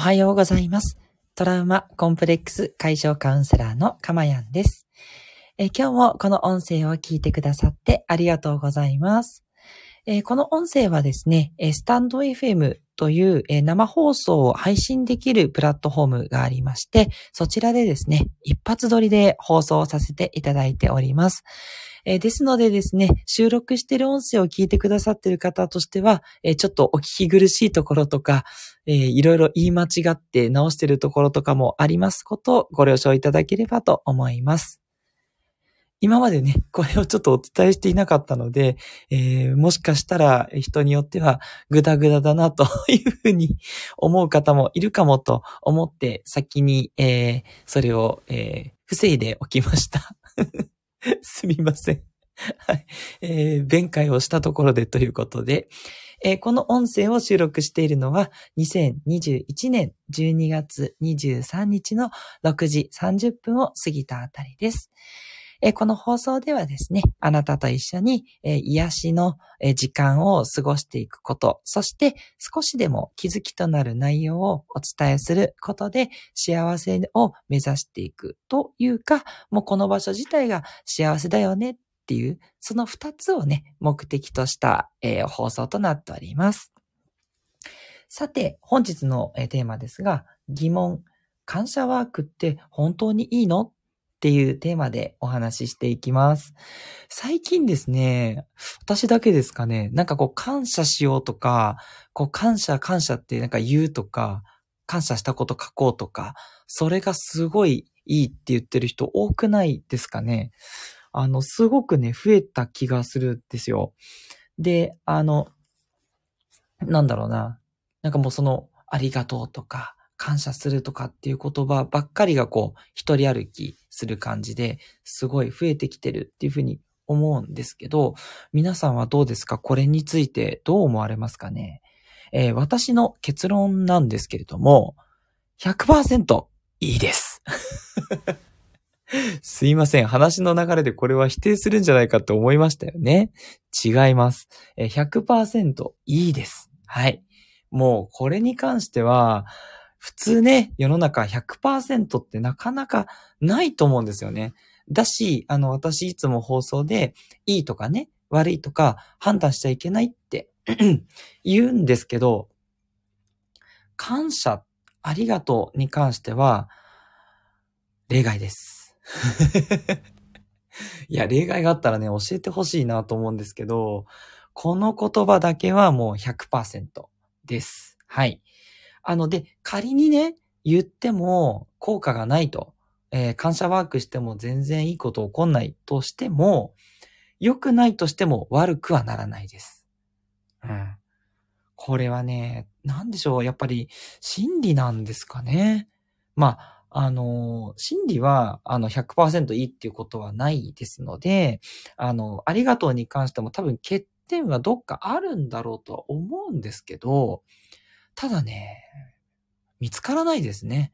おはようございます。トラウマコンプレックス解消カウンセラーのかまやんです。え今日もこの音声を聞いてくださってありがとうございます。えこの音声はですね、スタンド FM という、生放送を配信できるプラットフォームがありまして、そちらでですね、一発撮りで放送させていただいております。えですのでですね、収録してる音声を聞いてくださっている方としては、えちょっとお聞き苦しいところとか、えーいろいろ言い間違って直してるところとかもありますことをご了承いただければと思います。今までね、これをちょっとお伝えしていなかったので、えーもしかしたら人によってはグダグダだなというふうに 思う方もいるかもと思って先に、えーそれを、えー防いでおきました。すみません。はい。えー弁解をしたところでということで、えーこの音声を収録しているのは2021年12月23日の6時30分を過ぎたあたりです。えーこの放送ではですね、あなたと一緒に、えー癒しの時間を過ごしていくこと、そして少しでも気づきとなる内容をお伝えすることで幸せを目指していくというか、もうこの場所自体が幸せだよねっていう、その二つをね、目的とした、えー放送となっております。さて、本日の、えテーマですが、疑問、感謝ワークって本当にいいのっていうテーマでお話ししていきます。最近ですね、私だけですかね、なんかこう感謝しようとか、こう感謝感謝ってなんか言うとか、感謝したこと書こうとか、それがすごいいいって言ってる人多くないですかね。あの、すごくね、増えた気がするんですよ。で、あの、なんだろうな。なんかもうその、ありがとうとか、感謝するとかっていう言葉ばっかりがこう、一人歩きする感じで、すごい増えてきてるっていうふうに思うんですけど、皆さんはどうですか？これについてどう思われますかね？えー私の結論なんですけれども、100%いいです。すいません。話の流れでこれは否定するんじゃないかと思いましたよね。違います。100%いいです。はい。もうこれに関しては、普通ね、世の中100%ってなかなかないと思うんですよね。だし、あの、私いつも放送で、いいとかね、悪いとか判断しちゃいけないって 言うんですけど、感謝、ありがとうに関しては、例外です。いや、例外があったらね、教えてほしいなと思うんですけど、この言葉だけはもう100%です。はい。あの、で、仮にね、言っても効果がないと、えー感謝ワークしても全然いいこと起こんないとしても、良くないとしても悪くはならないです。うん。これはね、なんでしょう、やっぱり真理なんですかね。まあ、あの、真理は、あの、100%いいっていうことはないですので、あの、ありがとうに関しても多分欠点はどっかあるんだろうとは思うんですけど、ただね、見つからないですね。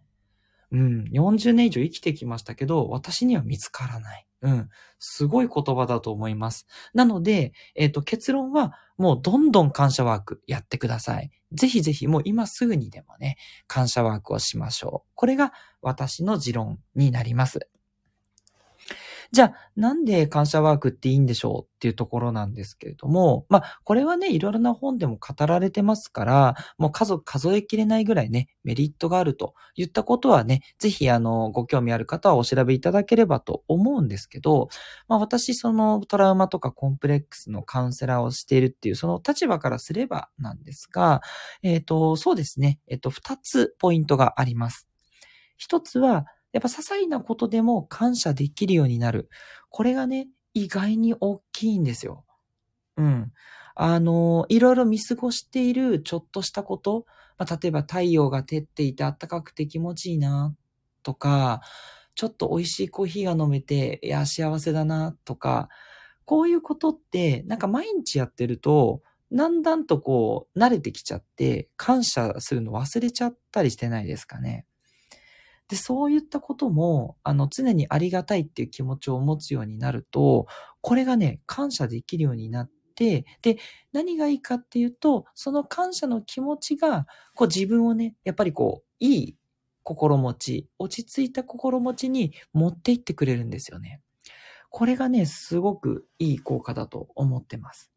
うん、40年以上生きてきましたけど、私には見つからない。うん、すごい言葉だと思います。なので、えっ、と、結論は、もうどんどん感謝ワークやってください。ぜひぜひ、もう今すぐにでもね、感謝ワークをしましょう。これが私の持論になります。じゃあ、なんで感謝ワークっていいんでしょうっていうところなんですけれども、まあ、これはね、いろいろな本でも語られてますから、もう数数えきれないぐらいね、メリットがあると言ったことはね、ぜひ、あの、ご興味ある方はお調べいただければと思うんですけど、まあ、私、そのトラウマとかコンプレックスのカウンセラーをしているっていう、その立場からすればなんですが、えっ、と、そうですね、えっ、と、二つポイントがあります。一つは、やっぱ些細なことでも感謝できるようになる。これがね、意外に大きいんですよ。うん。あの、いろいろ見過ごしているちょっとしたこと、まあ、例えば太陽が照っていて暖かくて気持ちいいな、とか、ちょっと美味しいコーヒーが飲めて、いや、幸せだな、とか、こういうことって、なんか毎日やってると、だんだんとこう、慣れてきちゃって、感謝するの忘れちゃったりしてないですかね。で、そういったことも、あの、常にありがたいっていう気持ちを持つようになると、これがね、感謝できるようになって、で、何がいいかっていうと、その感謝の気持ちが、こう自分をね、やっぱりこう、いい心持ち、落ち着いた心持ちに持っていってくれるんですよね。これがね、すごくいい効果だと思ってます。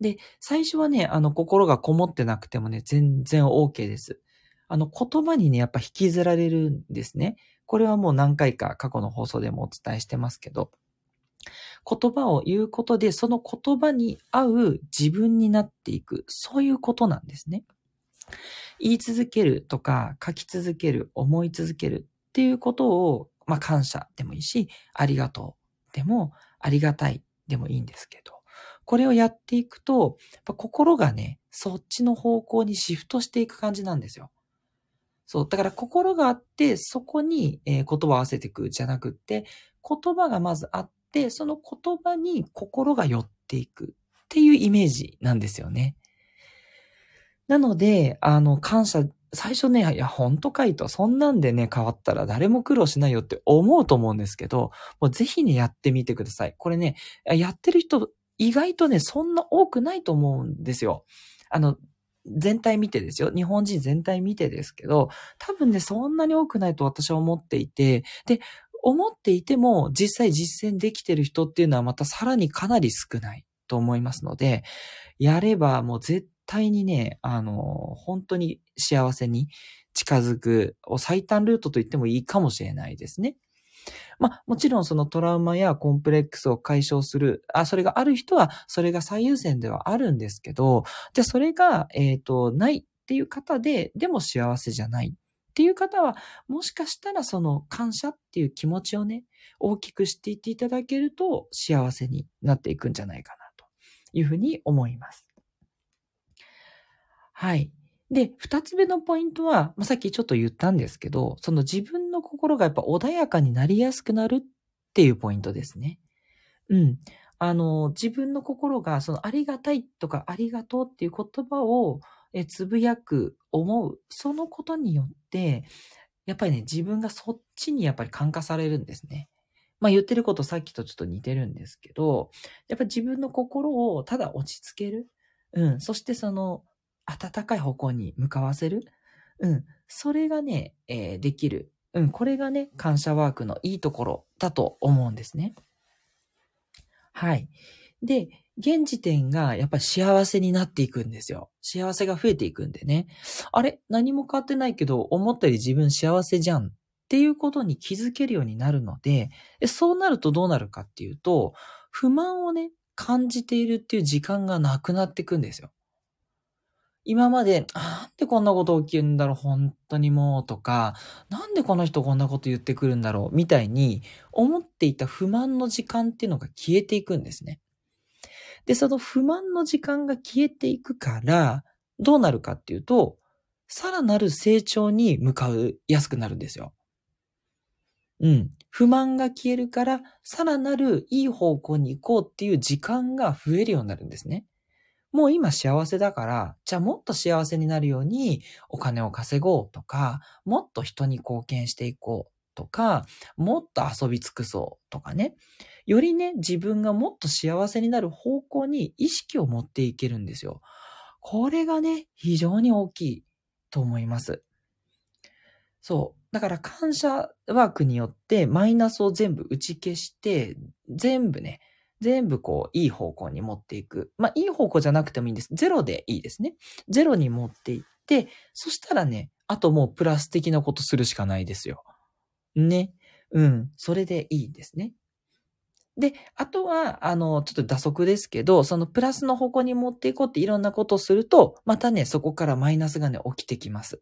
で、最初はね、あの、心がこもってなくてもね、全然 OK です。あの、言葉にね、やっぱ引きずられるんですね。これはもう何回か過去の放送でもお伝えしてますけど、言葉を言うことで、その言葉に合う自分になっていく、そういうことなんですね。言い続けるとか、書き続ける、思い続けるっていうことを、まあ感謝でもいいし、ありがとうでも、ありがたいでもいいんですけど、これをやっていくと、心がね、そっちの方向にシフトしていく感じなんですよ。そう。だから心があって、そこに、え言葉を合わせていくじゃなくて、言葉がまずあって、その言葉に心が寄っていくっていうイメージなんですよね。なので、あの、感謝、最初ね、いや、ほんとかいと、そんなんでね、変わったら誰も苦労しないよって思うと思うんですけど、もうぜひね、やってみてください。これね、やってる人、意外とね、そんな多くないと思うんですよ。あの、全体見てですよ。日本人全体見てですけど、多分ね、そんなに多くないと私は思っていて、で、思っていても実際実践できてる人っていうのはまたさらにかなり少ないと思いますので、やればもう絶対にね、あの、本当に幸せに近づく、最短ルートと言ってもいいかもしれないですね。まあ、もちろんそのトラウマやコンプレックスを解消する、あ、それがある人は、それが最優先ではあるんですけど、じゃあそれが、えっ、ー、と、ないっていう方で、でも幸せじゃないっていう方は、もしかしたらその感謝っていう気持ちをね、大きくしていっていただけると幸せになっていくんじゃないかなというふうに思います。はい。で、二つ目のポイントは、まあ、さっきちょっと言ったんですけど、その自分の心がやっぱ穏やかになりやすくなるっていうポイントですね。うん。あの、自分の心が、そのありがたいとかありがとうっていう言葉をえつぶやく、思う、そのことによって、やっぱりね、自分がそっちにやっぱり感化されるんですね。まあ言ってることさっきとちょっと似てるんですけど、やっぱ自分の心をただ落ち着ける。うん。そしてその、暖かい方向に向かわせる？うん。それがね、えー、できる。うん。これがね、感謝ワークのいいところだと思うんですね。はい。で、現時点がやっぱり幸せになっていくんですよ。幸せが増えていくんでね。あれ？何も変わってないけど、思ったより自分幸せじゃんっていうことに気づけるようになるので、そうなるとどうなるかっていうと、不満をね、感じているっていう時間がなくなっていくんですよ。今まで、なんでこんなこと起きるんだろう、本当にもう、とか、なんでこの人こんなこと言ってくるんだろう、みたいに、思っていた不満の時間っていうのが消えていくんですね。で、その不満の時間が消えていくから、どうなるかっていうと、さらなる成長に向かうやすくなるんですよ。うん。不満が消えるから、さらなるいい方向に行こうっていう時間が増えるようになるんですね。もう今幸せだから、じゃあもっと幸せになるようにお金を稼ごうとか、もっと人に貢献していこうとか、もっと遊び尽くそうとかね。よりね、自分がもっと幸せになる方向に意識を持っていけるんですよ。これがね、非常に大きいと思います。そう。だから感謝ワークによってマイナスを全部打ち消して、全部ね、全部こう、いい方向に持っていく。まあ、いい方向じゃなくてもいいんです。ゼロでいいですね。ゼロに持っていって、そしたらね、あともうプラス的なことするしかないですよ。ね。うん。それでいいんですね。で、あとは、あの、ちょっと打足ですけど、そのプラスの方向に持っていこうっていろんなことをすると、またね、そこからマイナスがね、起きてきます。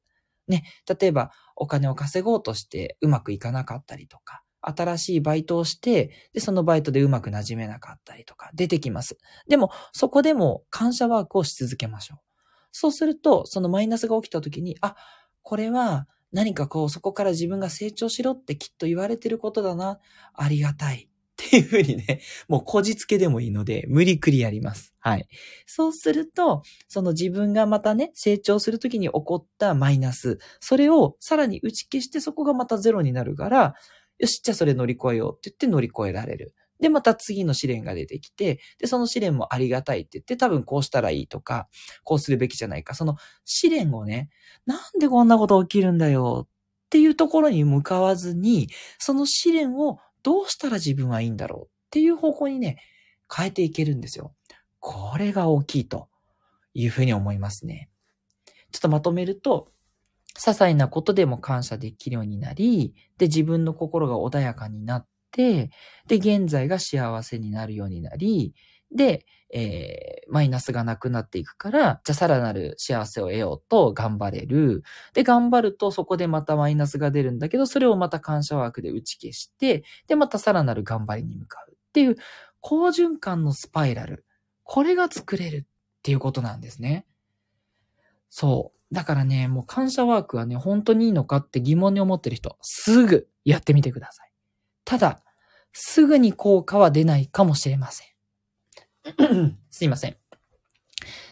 ね。例えば、お金を稼ごうとしてうまくいかなかったりとか、新しいバイトをして、で、そのバイトでうまく馴染めなかったりとか出てきます。でも、そこでも感謝ワークをし続けましょう。そうすると、そのマイナスが起きた時に、あ、これは何かこう、そこから自分が成長しろってきっと言われてることだな。ありがたい。っていうふうにね、もうこじつけでもいいので、無理くりやります。はい。そうすると、その自分がまたね、成長するときに起こったマイナス、それをさらに打ち消してそこがまたゼロになるから、よし、じゃあそれ乗り越えようって言って乗り越えられる。で、また次の試練が出てきて、で、その試練もありがたいって言って、多分こうしたらいいとか、こうするべきじゃないか。その試練をね、なんでこんなこと起きるんだよっていうところに向かわずに、その試練をどうしたら自分はいいんだろうっていう方向にね、変えていけるんですよ。これが大きいというふうに思いますね。ちょっとまとめると、些細なことでも感謝できるようになり、で、自分の心が穏やかになって、で、現在が幸せになるようになり、で、えー、マイナスがなくなっていくから、じゃあさらなる幸せを得ようと頑張れる。で、頑張るとそこでまたマイナスが出るんだけど、それをまた感謝枠で打ち消して、で、またさらなる頑張りに向かうっていう、好循環のスパイラル。これが作れるっていうことなんですね。そう。だからね、もう感謝ワークはね、本当にいいのかって疑問に思ってる人、すぐやってみてください。ただ、すぐに効果は出ないかもしれません。すいません。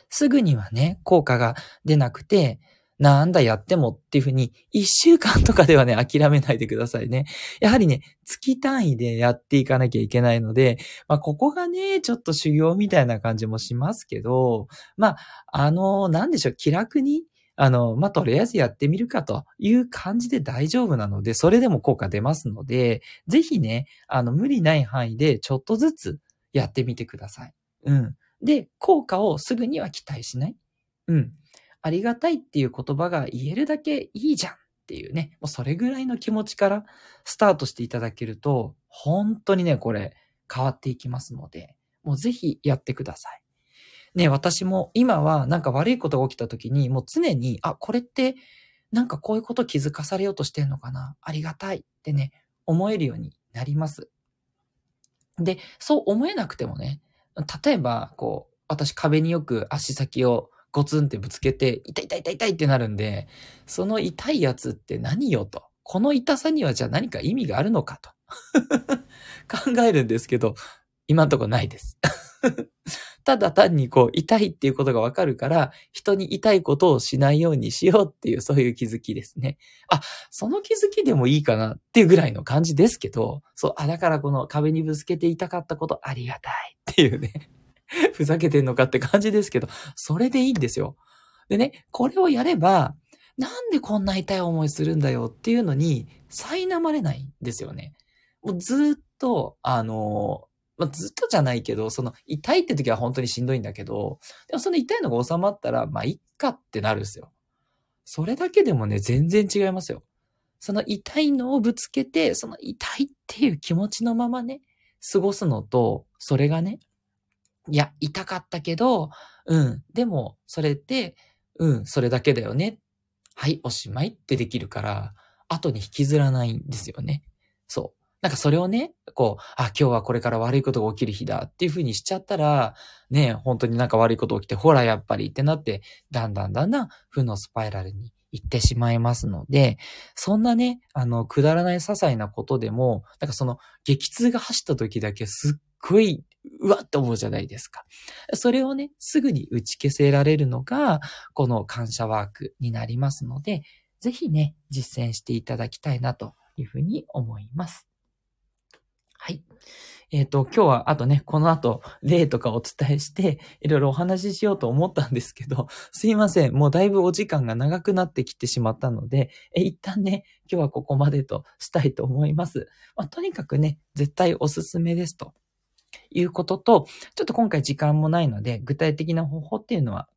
すぐにはね、効果が出なくて、なんだやってもっていうふうに、一週間とかではね、諦めないでくださいね。やはりね、月単位でやっていかなきゃいけないので、まあ、ここがね、ちょっと修行みたいな感じもしますけど、まあ、あの、なんでしょう、気楽に、あの、まあ、とりあえずやってみるかという感じで大丈夫なので、それでも効果出ますので、ぜひね、あの、無理ない範囲でちょっとずつやってみてください。うん。で、効果をすぐには期待しない。うん。ありがたいっていう言葉が言えるだけいいじゃんっていうね、もうそれぐらいの気持ちからスタートしていただけると、本当にね、これ変わっていきますので、もうぜひやってください。ね、私も今はなんか悪いことが起きた時に、もう常に、あ、これってなんかこういうこと気づかされようとしてんのかな？ありがたいってね、思えるようになります。で、そう思えなくてもね、例えば、こう、私壁によく足先をゴツンってぶつけて、痛い痛い痛い痛いってなるんで、その痛いやつって何よと。この痛さにはじゃあ何か意味があるのかと。考えるんですけど、今んとこないです。ただ単にこう、痛いっていうことがわかるから、人に痛いことをしないようにしようっていう、そういう気づきですね。あ、その気づきでもいいかなっていうぐらいの感じですけど、そう、あ、だからこの壁にぶつけて痛かったことありがたいっていうね。ふざけてんのかって感じですけど、それでいいんですよ。でね、これをやれば、なんでこんな痛い思いするんだよっていうのに、苛まれないんですよね。もうずっと、あの、まあ、ずっとじゃないけど、その痛いって時は本当にしんどいんだけど、でもその痛いのが収まったら、まあ、いっかってなるんですよ。それだけでもね、全然違いますよ。その痛いのをぶつけて、その痛いっていう気持ちのままね、過ごすのと、それがね、いや、痛かったけど、うん。でも、それって、うん、それだけだよね。はい、おしまいってできるから、後に引きずらないんですよね。そう。なんかそれをね、こう、あ、今日はこれから悪いことが起きる日だっていう風にしちゃったら、ね、本当になんか悪いこと起きて、ほらやっぱりってなって、だんだんだんだん負のスパイラルに行ってしまいますので、そんなね、あの、くだらない些細なことでも、なんかその、激痛が走った時だけすっごい、うわって思うじゃないですか。それをね、すぐに打ち消せられるのが、この感謝ワークになりますので、ぜひね、実践していただきたいなというふうに思います。はい。えっ、ー、と、今日はあとね、この後、例とかお伝えして、いろいろお話ししようと思ったんですけど、すいません。もうだいぶお時間が長くなってきてしまったので、え一旦ね、今日はここまでとしたいと思います。まあ、とにかくね、絶対おすすめですということと、ちょっと今回時間もないので、具体的な方法っていうのは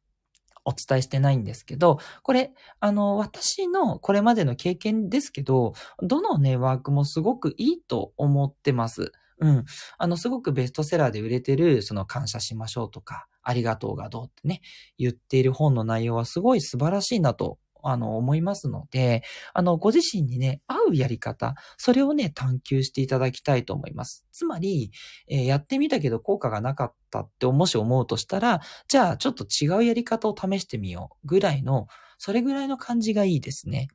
お伝えしてないんですけど、これ、あの、私のこれまでの経験ですけど、どのねワークもすごくいいと思ってます。うん。あの、すごくベストセラーで売れてる、その感謝しましょうとか、ありがとうがどうってね、言っている本の内容はすごい素晴らしいなとあの、思いますので、あの、ご自身にね、合うやり方、それをね、探求していただきたいと思います。つまり、えー、やってみたけど効果がなかったってもし思うとしたら、じゃあちょっと違うやり方を試してみようぐらいの、それぐらいの感じがいいですね。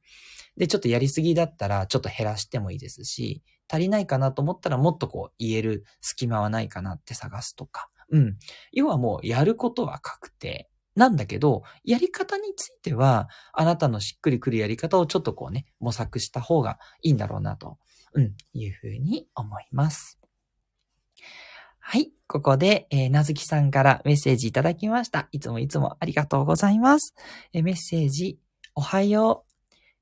で、ちょっとやりすぎだったら、ちょっと減らしてもいいですし、足りないかなと思ったらもっとこう言える隙間はないかなって探すとか。うん。要はもうやることは確定。なんだけど、やり方については、あなたのしっくりくるやり方をちょっとこうね、模索した方がいいんだろうなと、うん、いうふうに思います。はい。ここで、えー、なずきさんからメッセージいただきました。いつもいつもありがとうございます。えー、メッセージ、おはよう。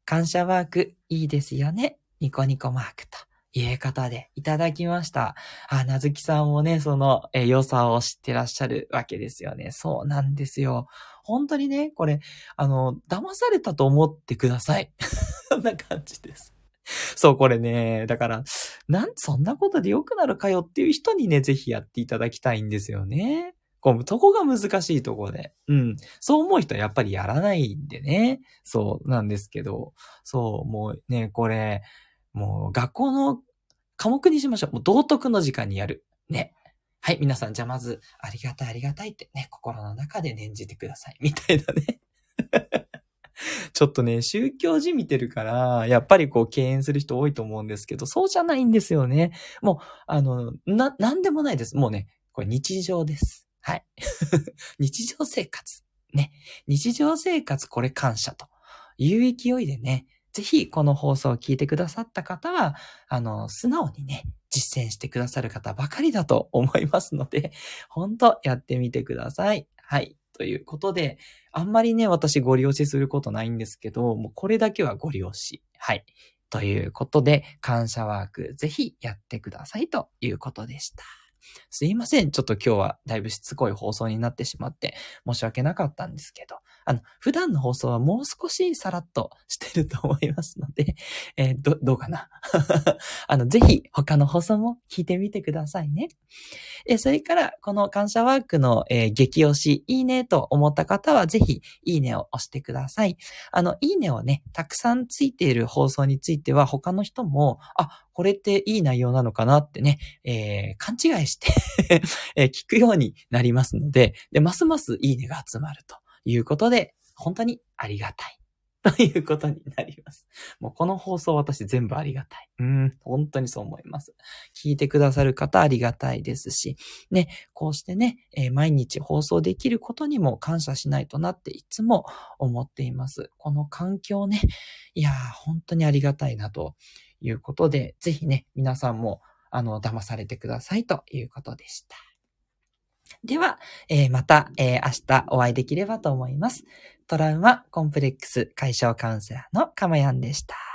感謝ワーク、いいですよね。ニコニコマークと。いう方でいただきました。あ、なずきさんもね、その、え良さを知ってらっしゃるわけですよね。そうなんですよ。本当にね、これ、あの、騙されたと思ってください。そんな感じです。そう、これね、だから、なん、そんなことで良くなるかよっていう人にね、ぜひやっていただきたいんですよね。こう、とこが難しいとこで。うん。そう思う人はやっぱりやらないんでね。そうなんですけど。そう、もうね、これ、もう学校の科目にしましょう。もう道徳の時間にやる。ね。はい、皆さん、じゃあまず、ありがたいありがたいってね、心の中で念じてください。みたいなね。ちょっとね、宗教じみてるから、やっぱりこう敬遠する人多いと思うんですけど、そうじゃないんですよね。もう、あの、な、なんでもないです。もうね、これ日常です。はい。日常生活。ね。日常生活これ感謝という勢いでね、ぜひこの放送を聞いてくださった方は、あの、素直にね、実践してくださる方ばかりだと思いますので、本当やってみてください。はい。ということで、あんまりね、私ご利用しすることないんですけど、もうこれだけはご利用し。はい。ということで、感謝ワークぜひやってくださいということでした。すいません。ちょっと今日はだいぶしつこい放送になってしまって申し訳なかったんですけど、あの、普段の放送はもう少しさらっとしてると思いますので、えー、ど、どうかな？あの、ぜひ他の放送も聞いてみてくださいね。えそれから、この感謝ワークの、えー、激推し、いいねと思った方は、ぜひ、いいねを押してください。あの、いいねをね、たくさんついている放送については、他の人も、あ、これっていい内容なのかなってね、えー、勘違いして え聞くようになりますので、で、ますますいいねが集まると。いうことで、本当にありがたい。ということになります。もうこの放送私全部ありがたい。うん、本当にそう思います。聞いてくださる方ありがたいですし、ね、こうしてね、えー、毎日放送できることにも感謝しないとなっていつも思っています。この環境ね、いやー、本当にありがたいなということで、ぜひね、皆さんも、あの、騙されてくださいということでした。では、えー、また、えー、明日お会いできればと思います。トラウマコンプレックス解消カウンセラーのかまやんでした。